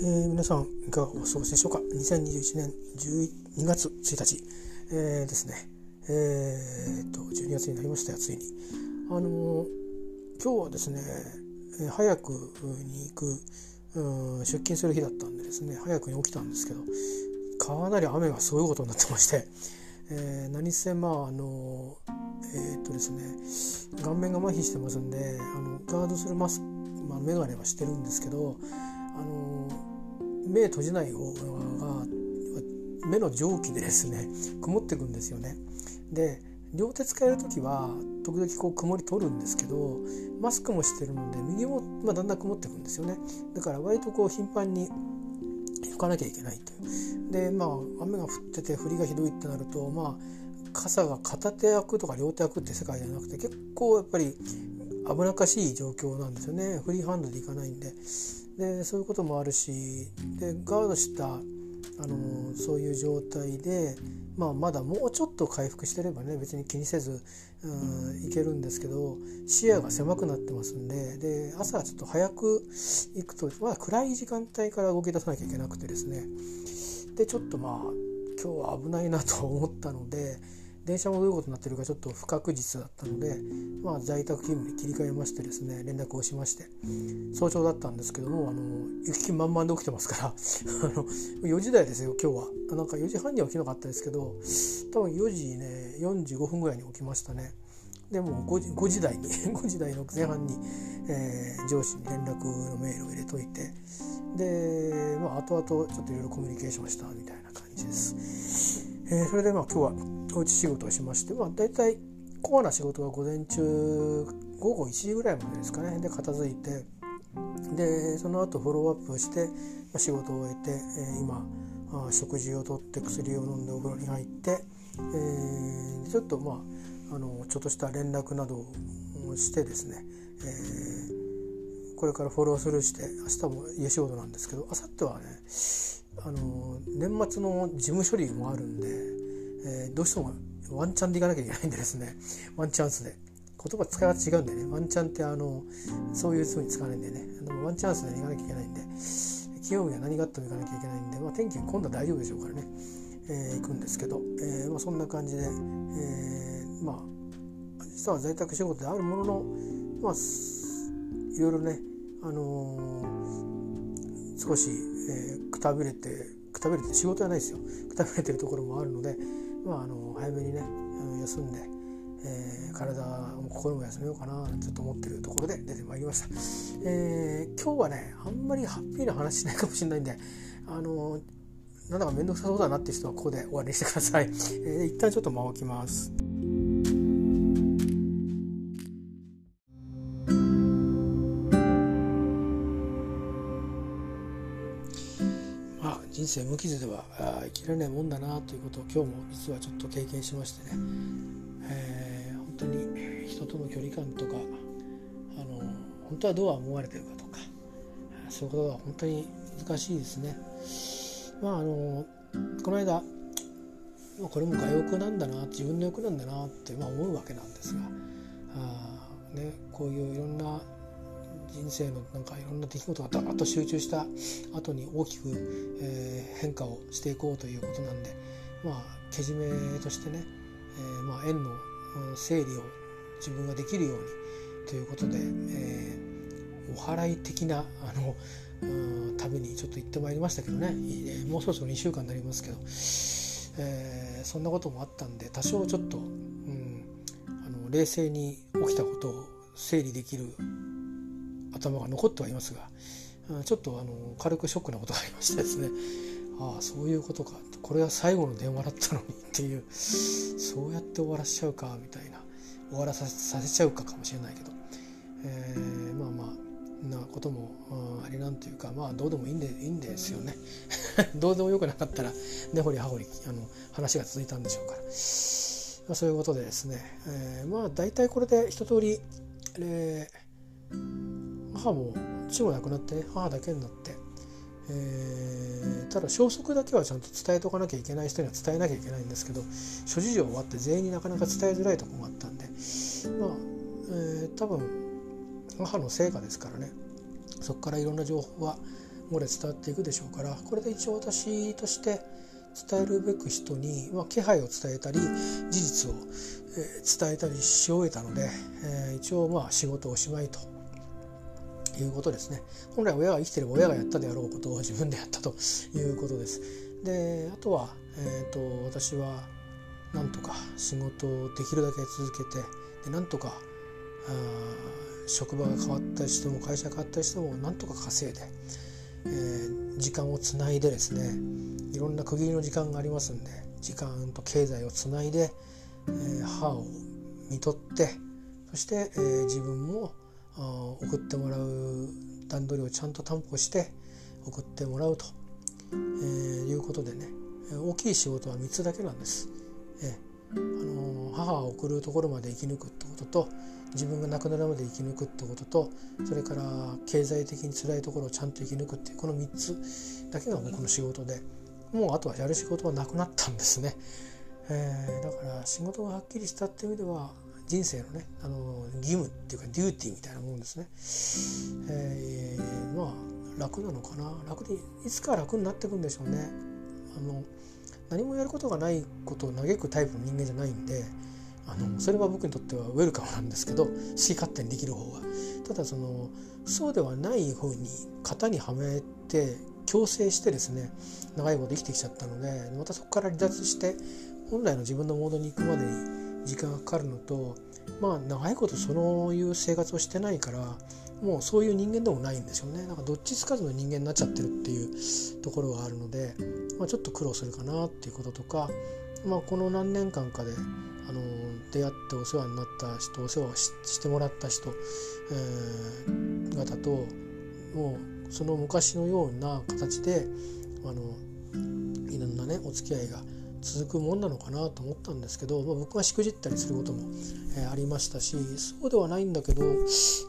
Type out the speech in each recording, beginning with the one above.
えー、皆さんいかがお過ごしでしょうか？2021年12月1日、えー、ですね。えー、っと12月になりましたよついに。あのー、今日はですね、え、早くに行くうん出勤する日だったんでですね早くに起きたんですけどかなり雨がすごいことになってまして、えー、何せまああのえー、っとですね顔面が麻痺してますんであのガードするマスク、まあ、眼鏡はしてるんですけどあの目閉じない方が目の蒸気でですね曇ってくんですよね。で両手使える時は時々こう曇り取るんですけどマスクもしてるので右もまあだんだん曇ってくんですよね。だから割とこう頻繁に拭かなきゃいけないという。でまあ雨が降ってて降りがひどいってなるとまあ傘が片手開くとか両手開くって世界じゃなくて結構やっぱり危なっかしい状況なんですよね。フリーハンドでいかないんで。でそういうこともあるしでガードしたあのそういう状態で、まあ、まだもうちょっと回復してればね別に気にせず、うん、いけるんですけど視野が狭くなってますんでで朝ちょっと早く行くとまだ暗い時間帯から動き出さなきゃいけなくてですね。でちょっとまあ今日は危ないなと思ったので電車もどういうことになってるかちょっと不確実だったので、まあ、在宅勤務に切り替えましてですね連絡をしまして早朝だったんですけどもあの行き満々で起きてますから あの4時台ですよ今日はなんか4時半には起きなかったですけど多分4時ね45分ぐらいに起きましたね。でも 5, 時5時台に 5時台の前半に、えー、上司に連絡のメールを入れといてで、まあ、後々ちょっといろいろコミュニケーションしたみたいな感じです。えー、それでまあ今日はおうち仕事をしまして、まあ、大体コアな仕事は午前中午後1時ぐらいまでですかね。で片付いてでその後フォローアップして、仕事を終えて、えー、今あ食事をとって薬を飲んでお風呂に入って、えー、ちょっとまああのちょっとした連絡などをしてですね、えー、これからフォロースルーして明日も家仕事なんですけど明後日はねあの年末の事務処理もあるんでえー、どうしてもワンチャンでいかなきゃいけないんでですね。ワンチャンスで。言葉使い方違うんでね。ワンチャンってあのそういうふうに使わないんでね。でもワンチャンスで行かなきゃいけないんで。金曜日は何があっても行かなきゃいけないんで、まあ、天気今度は大丈夫でしょうからね、えー、行くんですけど、えーまあ、そんな感じで、えー、まあ実は在宅仕事であるもののまあいろいろねあのー、少し、えー、くたびれてくたびれて仕事はないですよ。くたびれてるところもあるので、まあ、あの早めにね休んで、えー、体も心も休めようかなちょっと思ってるところで出てまいりました、えー、今日はねあんまりハッピーな話しないかもしれないんであのなんだか面倒くさそうだなっていう人はここで終わりにしてください、えー、一旦ちょっと間を置きます。生無傷では生きられないもんだなということを今日も実はちょっと経験しましてね、えー、本当に人との距離感とかあの本当はどう思われてるかとかそういうことが本当に難しいですね。まああのこの間これも我欲なんだな自分の欲なんだなって、まあ、思うわけなんですがあ、ね、こういういろんな人生のなんかいろんな出来事がダーッと集中した後に大きく、えー、変化をしていこうということなんでまあけじめとしてね、えー、まあ縁の整理を自分ができるようにということで、えー、お祓い的なあの旅にちょっと行ってまいりましたけどね。もうそろそろ2週間になりますけど、えー、そんなこともあったんで多少ちょっと、うん、あの冷静に起きたことを整理できる頭が残ってはいますがちょっとあの軽くショックなことがありましてですね。ああそういうことか。これは最後の電話だったのにっていう。そうやって終わらせちゃうかみたいな。終わらさせちゃうかかもしれないけど、えー、まあまあなこともあれなんていうかまあどうでもいいんでいいんですよね。どうでもよくなかったら根掘り葉掘りあの話が続いたんでしょうから、まあ、そういうことでですね、えー、まあ大体これで一通り、えー母も父も亡くなって母だけになって、えー、ただ消息だけはちゃんと伝えとかなきゃいけない人には伝えなきゃいけないんですけど諸事情終わって全員になかなか伝えづらいところがあったんでまあ、えー、多分母の成果ですからねそこからいろんな情報は後で伝わっていくでしょうからこれで一応私として伝えるべく人に、まあ、気配を伝えたり事実を、えー、伝えたりし終えたので、えー、一応まあ仕事おしまいということですね。本来親が生きてれば親がやったであろうことを自分でやったということです。であとは、えーと、私はなんとか仕事をできるだけ続けてでなんとか職場が変わったりしても会社が変わったりしてもなんとか稼いで、えー、時間をつないでですねいろんな区切りの時間がありますんで時間と経済をつないで、えー、母を見とってそして、えー、自分も送ってもらう段取りをちゃんと担保して送ってもらうと、えー、いうことでね大きい仕事は3つだけなんです。えー、あの母を送るところまで生き抜くってことと自分が亡くなるまで生き抜くってこととそれから経済的に辛いところをちゃんと生き抜くっていうこの3つだけが僕の仕事でもうあとはやる仕事はなくなったんですね。えー、だから仕事がはっきりしたっていう意味では人生のねあの義務っていうかデューティーみたいなもんですね。えー、まあ楽なのかな？楽でいつか楽になっていくんでしょうね。あの何もやることがないことを嘆くタイプの人間じゃないんであのそれは僕にとってはウェルカムなんですけど好き勝手にできる方が。ただそのそうではない方に型にはめて強制してですね長いこと生きてきちゃったのでまたそこから離脱して本来の自分のモードに行くまでに時間がかかるのとまあ長いことそういう生活をしてないからもうそういう人間でもないんですよね。なんかどっちつかずの人間になっちゃってるっていうところがあるので、まあ、ちょっと苦労するかなっていうこととか、まあ、この何年間かであの出会ってお世話になった人お世話をしてもらった人、えー、方ともうその昔のような形であのいろんなねお付き合いが続くもんなのかなと思ったんですけど、まあ、僕はしくじったりすることも、えー、ありましたしそうではないんだけど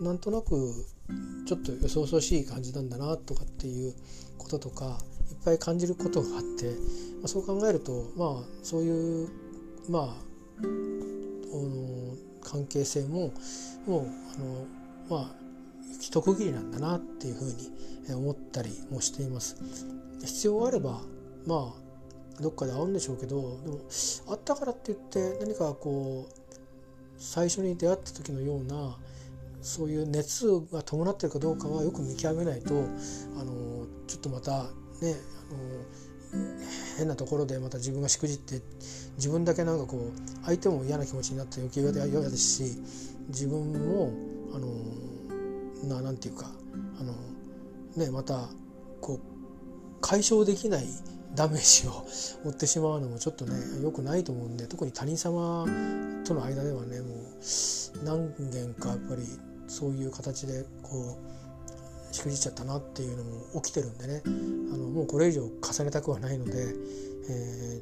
なんとなくちょっとよそよそしい感じなんだなとかっていうこととかいっぱい感じることがあって、まあ、そう考えるとまあそういうまあ関係性ももうあのまあ一区切りなんだなっていうふうに思ったりもしています。必要あればまあどっかで会うんでしょうけどでも会ったからって言って何かこう最初に出会った時のようなそういう熱が伴ってるかどうかはよく見極めないとあのちょっとまたねあの変なところでまた自分がしくじって自分だけなんかこう相手も嫌な気持ちになって余計嫌ですし自分もあのななんていうかあのねまたこう解消できないダメージを負ってしまうのもちょっとね良くないと思うんで特に他人様との間ではねもう何件かやっぱりそういう形でこうしくじっちゃったなっていうのも起きてるんでねあのもうこれ以上重ねたくはないので、え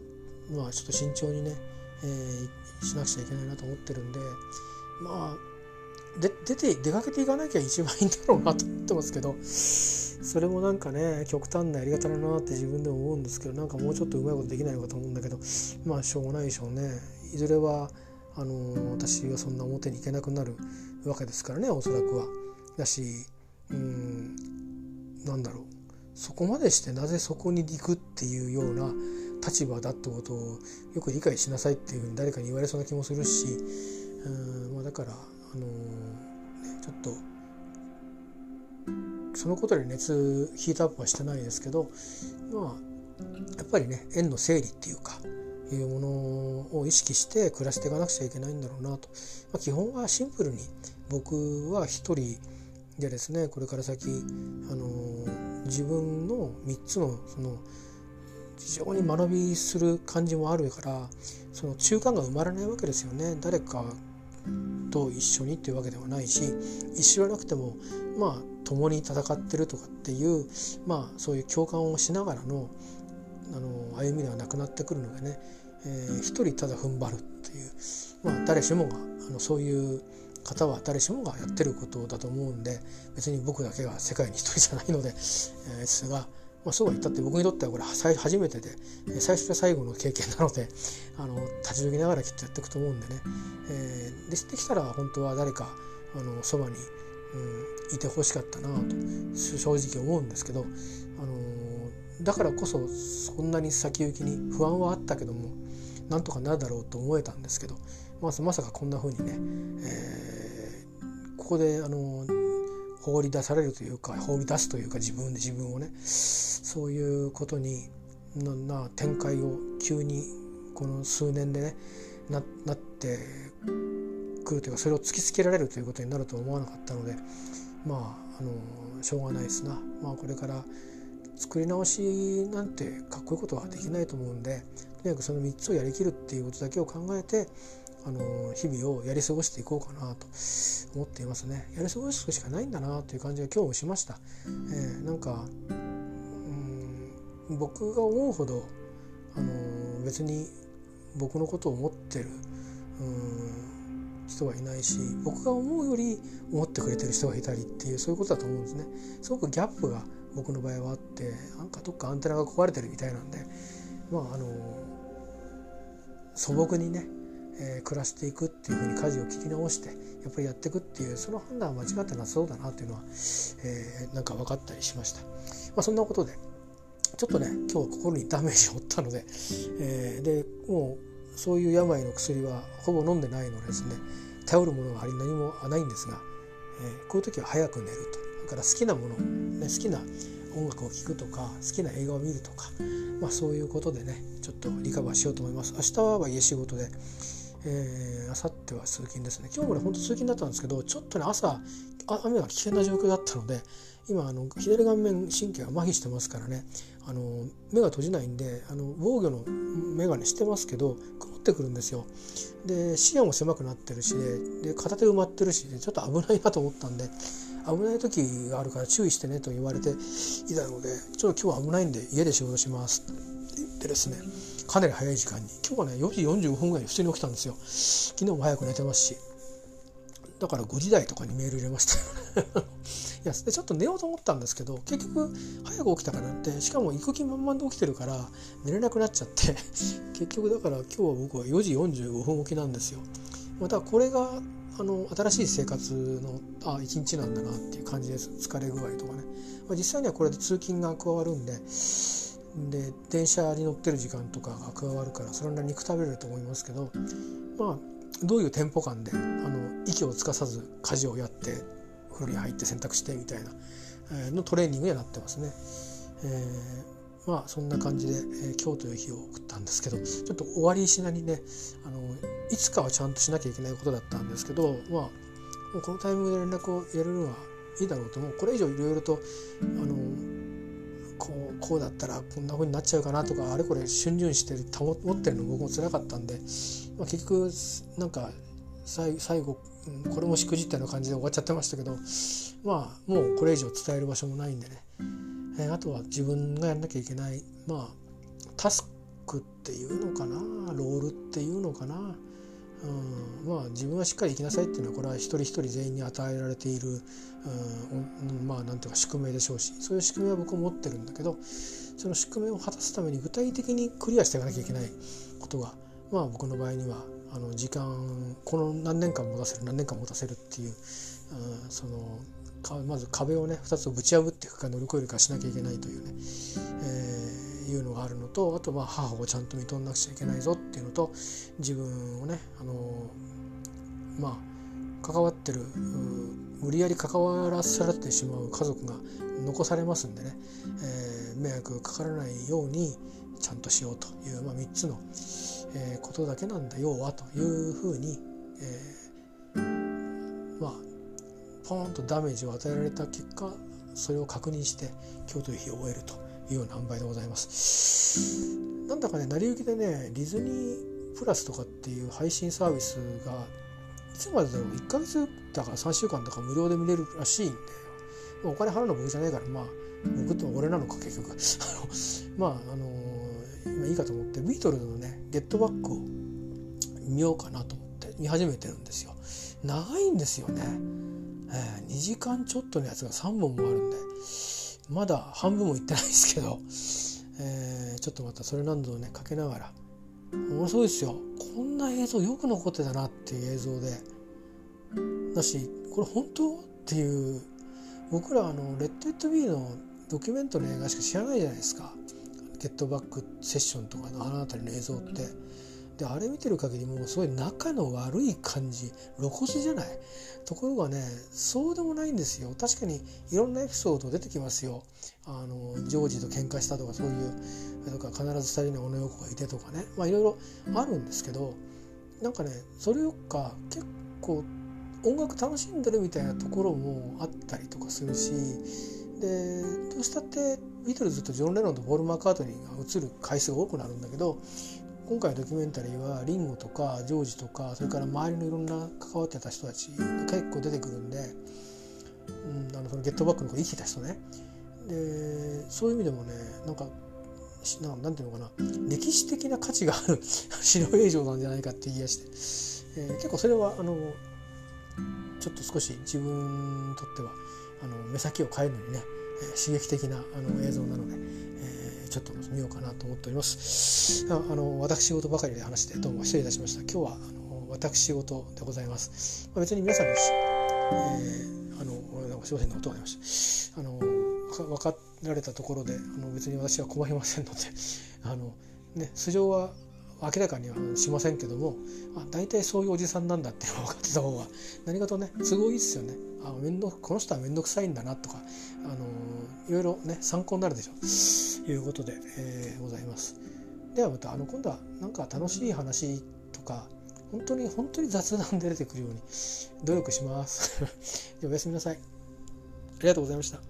ー、まあちょっと慎重にね、えー、しなくちゃいけないなと思ってるんでまあで出て出かけていかなきゃ一番いいんだろうなと思ってますけどそれもなんかね極端なやり方だなって自分でも思うんですけどなんかもうちょっとうまいことできないのかと思うんだけどまあしょうがないでしょうねいずれはあの私はそんな表に行けなくなるわけですからねおそらくは。だしうんなんだろうそこまでしてなぜそこに行くっていうような立場だってことをよく理解しなさいっていうふうに誰かに言われそうな気もするしうん、まあ、だからあのー、ね、ちょっとそのことで熱ヒートアップはしてないですけどまあやっぱりね縁の整理っていうかいうものを意識して暮らしていかなくちゃいけないんだろうなと、まあ、基本はシンプルに僕は一人でですねこれから先、あのー、自分の3つのその非常に学びする感じもあるからその中間が生まれないわけですよね。誰かと一緒にっていうわけではないし一緒じゃなくてもまあ共に戦ってるとかっていうまあそういう共感をしながらのあの歩みではなくなってくるのでね、えー、一人ただ踏ん張るっていうまあ誰しもがあのそういう方は誰しもがやってることだと思うんで別に僕だけが世界に一人じゃないので、えー、ですがまあ、そうは言ったって僕にとってはこれ初めてで最初で最後の経験なのであの立ち退きながらきっとやっていくと思うんでね、えー、でできたら本当は誰かあのそばに、うん、いてほしかったなと正直思うんですけど、あのだからこそそんなに先行きに不安はあったけどもなんとかなるだろうと思えたんですけどままさかこんな風にね、えー、ここであの放り出されるというか放り出すというか自分で自分をねそういうことにな展開を急にこの数年でねななってくるというかそれを突きつけられるということになると思わなかったのでまああのしょうがないですな。まあ、これから作り直しなんてかっこいいことはできないと思うんでとにかくその3つをやりきるっていうことだけを考えてあの日々をやり過ごしていこうかなと思っていますね。やり過ごすしかないんだなという感じが今日もしました、えー、なんかうん僕が思うほどあの別に僕のことを思ってるうん人はいないし僕が思うより思ってくれてる人がいたりっていうそういうことだと思うんですね。すごくギャップが僕の場合はあってなんかどっかアンテナが壊れてるみたいなんでまああの素朴にね、えー、暮らしていくっていうふうに舵を切り直してやっぱりやっていくっていうその判断は間違ってなさそうだなっていうのは、えー、なんか分かったりしました。まあ、そんなことでちょっとね今日は心にダメージを負ったので、えー、でもうそういう病の薬はほぼ飲んでないのでですね。頼るものがあり何もないんですが、えー、こういう時は早く寝ると。だから好きなもの、ね、好きな音楽を聴くとか好きな映画を見るとか、まあ、そういうことでねちょっとリカバーしようと思います。明日は家仕事でえー、明後日は通勤ですね。今日もねほんと通勤だったんですけどちょっとね朝雨が危険な状況だったので今あの左顔面神経が麻痺してますからねあの目が閉じないんであの防御の眼鏡してますけど曇ってくるんですよ。で視野も狭くなってるしで片手埋まってるしちょっと危ないなと思ったんで危ない時があるから注意してねと言われていたのでちょっと今日は危ないんで家で仕事しますって言ってですねかなり早い時間に今日はね4時45分ぐらいに普通に起きたんですよ。昨日も早く寝てますし。だから5時台とかにメール入れました。いやでちょっと寝ようと思ったんですけど結局早く起きたからってしかも行く気満々で起きてるから寝れなくなっちゃって。結局だから今日は僕は4時45分起きなんですよ。またこれがあの新しい生活のあ一日なんだなっていう感じです。疲れ具合とかね、まあ、実際にはこれで通勤が加わるんでで電車に乗ってる時間とかが加わるからそれなりにくたべれると思いますけどまあどういうテンポ感であの息をつかさず家事をやって風呂に入って洗濯してみたいな、えー、のトレーニングにはなってますね。えーまあそんな感じで、えー、今日という日を送ったんですけどちょっと終わりしなにねあのいつかはちゃんとしなきゃいけないことだったんですけどまあもうこのタイミングで連絡を入れるのはいいだろうともうこれ以上いろいろとあのこうだったらこんな風になっちゃうかなとかあれこれ逡巡してる保ってるの僕も辛かったんで、まあ、結局なんか最後これもしくじったような感じで終わっちゃってましたけどまあもうこれ以上伝える場所もないんでね、えー、あとは自分がやんなきゃいけないまあタスクっていうのかなロールっていうのかなうん、まあ自分はしっかり生きなさいっていうのはこれは一人一人全員に与えられている、うん、まあなんていうか宿命でしょうしそういう宿命は僕も持ってるんだけどその宿命を果たすために具体的にクリアしていかなきゃいけないことがまあ僕の場合にはあの時間この何年間持たせる何年間持たせるっていう、うん、そのまず壁をね2つをぶち破っていくか乗り越えるかしなきゃいけないというね、えーいうのがあるのとあとまあ母をちゃんと認めなくちゃいけないぞっていうのと自分をねあのまあ関わってる無理やり関わらされてしまう家族が残されますんでね、えー、迷惑かからないようにちゃんとしようという、まあ、3つの、えー、ことだけなんだよはというふうに、えー、まあポーンとダメージを与えられた結果それを確認して今日という日を終えると。ような塩梅でございます。なんだかね成り行きでねディズニープラスとかっていう配信サービスがいつまでだろう1ヶ月だから3週間だから無料で見れるらしいんでお金払うの僕じゃないからまあ僕と俺なのか結局。まああのー、今いいかと思ってビートルズのね「ゲットバック」を見ようかなと思って見始めてるんですよ。長いんですよね、えー、2時間ちょっとのやつが3本もあるんで。まだ半分もいってないですけど、えー、ちょっとまたそれ何度ねかけながら。面白いですよ。こんな映像よく残ってたなっていう映像で。だしこれ本当っていう僕らあのレット・イット・ビーのドキュメントの映画しか知らないじゃないですか。ゲットバックセッションとかのあの辺りの映像って。であれ見てる限りもうすごい仲の悪い感じ露骨じゃない？ところがねそうでもないんですよ。確かにいろんなエピソード出てきますよ。あのジョージと喧嘩したとかそういうとか必ず2人のオノ・ヨーコがいてとかね。まあいろいろあるんですけどなんかねそれよっか結構音楽楽しんでるみたいなところもあったりとかするしでどうしたってビートルズとジョン・レノンとポール・マッカートニーが映る回数が多くなるんだけど今回のドキュメンタリーはリンゴとかジョージとかそれから周りのいろんな関わってた人たちが結構出てくるんで、うん、あのそのゲットバックの生きてた人ね。でそういう意味でもねなんかななんていうのかな。歴史的な価値がある白映像なんじゃないかって言い出して、えー、結構それはあのちょっと少し自分にとってはあの目先を変えるのにね、え、刺激的なあの映像なので、ちょっと見ようかなと思っております。ああの私事ばかりで話してどうも失礼いたしました。今日はあの私事でございます、まあ、別に皆さんに、えー、あのすいません音が出ましたあの分かられたところであの別に私は困りませんので。あのね素性は明らかにはしませんけどもあ大体そういうおじさんなんだっていうのが分かってた方が何かとね都合いいですよね。あ面倒この人は面倒くさいんだなとか、あのいろいろね参考になるでしょ。ういうことで、えー、ございます。ではまたあの今度はなんか楽しい話とか本当に本当に雑談で出てくるように努力します。でおやすみなさい。ありがとうございました。